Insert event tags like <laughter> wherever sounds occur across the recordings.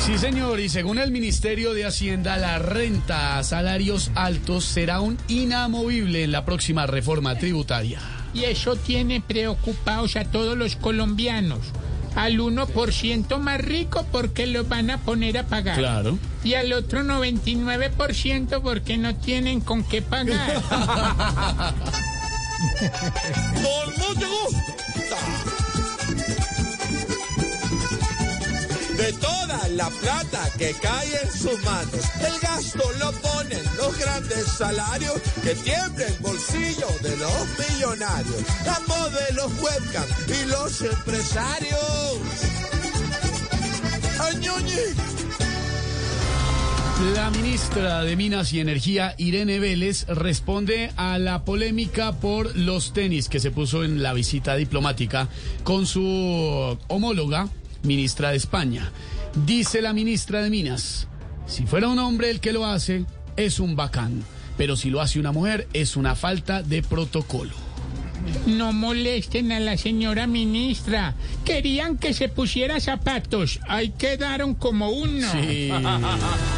Sí, señor, y según el Ministerio de Hacienda, la renta a salarios altos será un inamovible en la próxima reforma tributaria. Y eso tiene preocupados a todos los colombianos. Al 1% más rico porque lo van a poner a pagar. Claro. Y al otro 99% porque no tienen con qué pagar. <laughs> Con mucho gusto. De toda la plata que cae en sus manos, el gasto lo ponen los grandes salarios que tiembla el bolsillo de los millonarios, la modelos webcam y los empresarios. ¡Ay, ñoñi! La ministra de Minas y Energía, Irene Vélez, responde a la polémica por los tenis que se puso en la visita diplomática con su homóloga, ministra de España. Dice la ministra de Minas, si fuera un hombre el que lo hace, es un bacán, pero si lo hace una mujer, es una falta de protocolo. No molesten a la señora ministra. Querían que se pusiera zapatos. Ahí quedaron como uno. Sí. <laughs>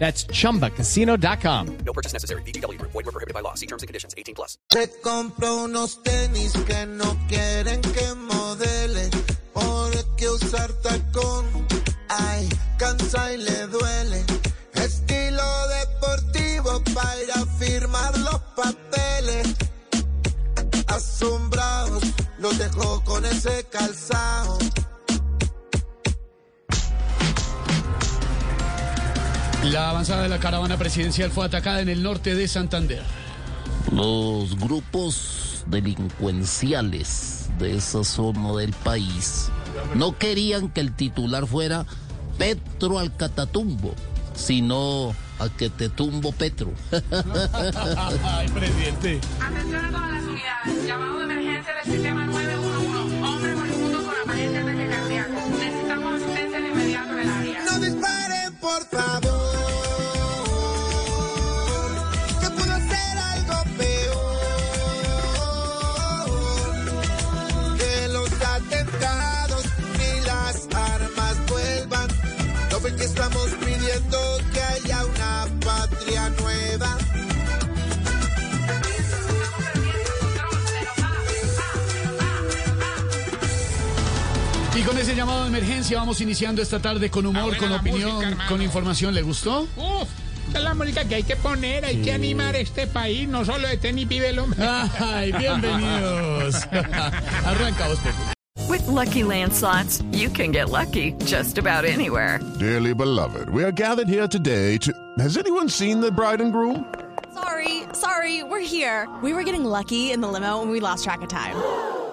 That's chumbacasino.com. No purchase necessary. BGW. Void were prohibited by law. See terms and conditions. 18 plus. Se compró unos tenis que no quieren que modele, porque usar tacón, ay, cansa y le duele. Estilo deportivo para ir a firmar los papeles. Asombrados, los dejó con ese calzado. La avanzada de la caravana presidencial fue atacada en el norte de Santander. Los grupos delincuenciales de esa zona del país no querían que el titular fuera Petro al Catatumbo, sino a que te tumbo Petro. <laughs> Ay, presidente. Atención a todas las unidades. Llamado de Y con ese llamado de emergencia vamos iniciando esta tarde con humor, buena con opinión, música, con información. ¿Le gustó? Uf, esta es la música que hay que poner. Hay que animar este país. No solo de tenis vive el hombre. Ay, bienvenidos. <laughs> Arranca vos. With Lucky Land slots, you can get lucky just about anywhere. Dearly beloved, we are gathered here today to. Has anyone seen the bride and groom? Sorry, sorry, we're here. We were getting lucky in the limo and we lost track of time.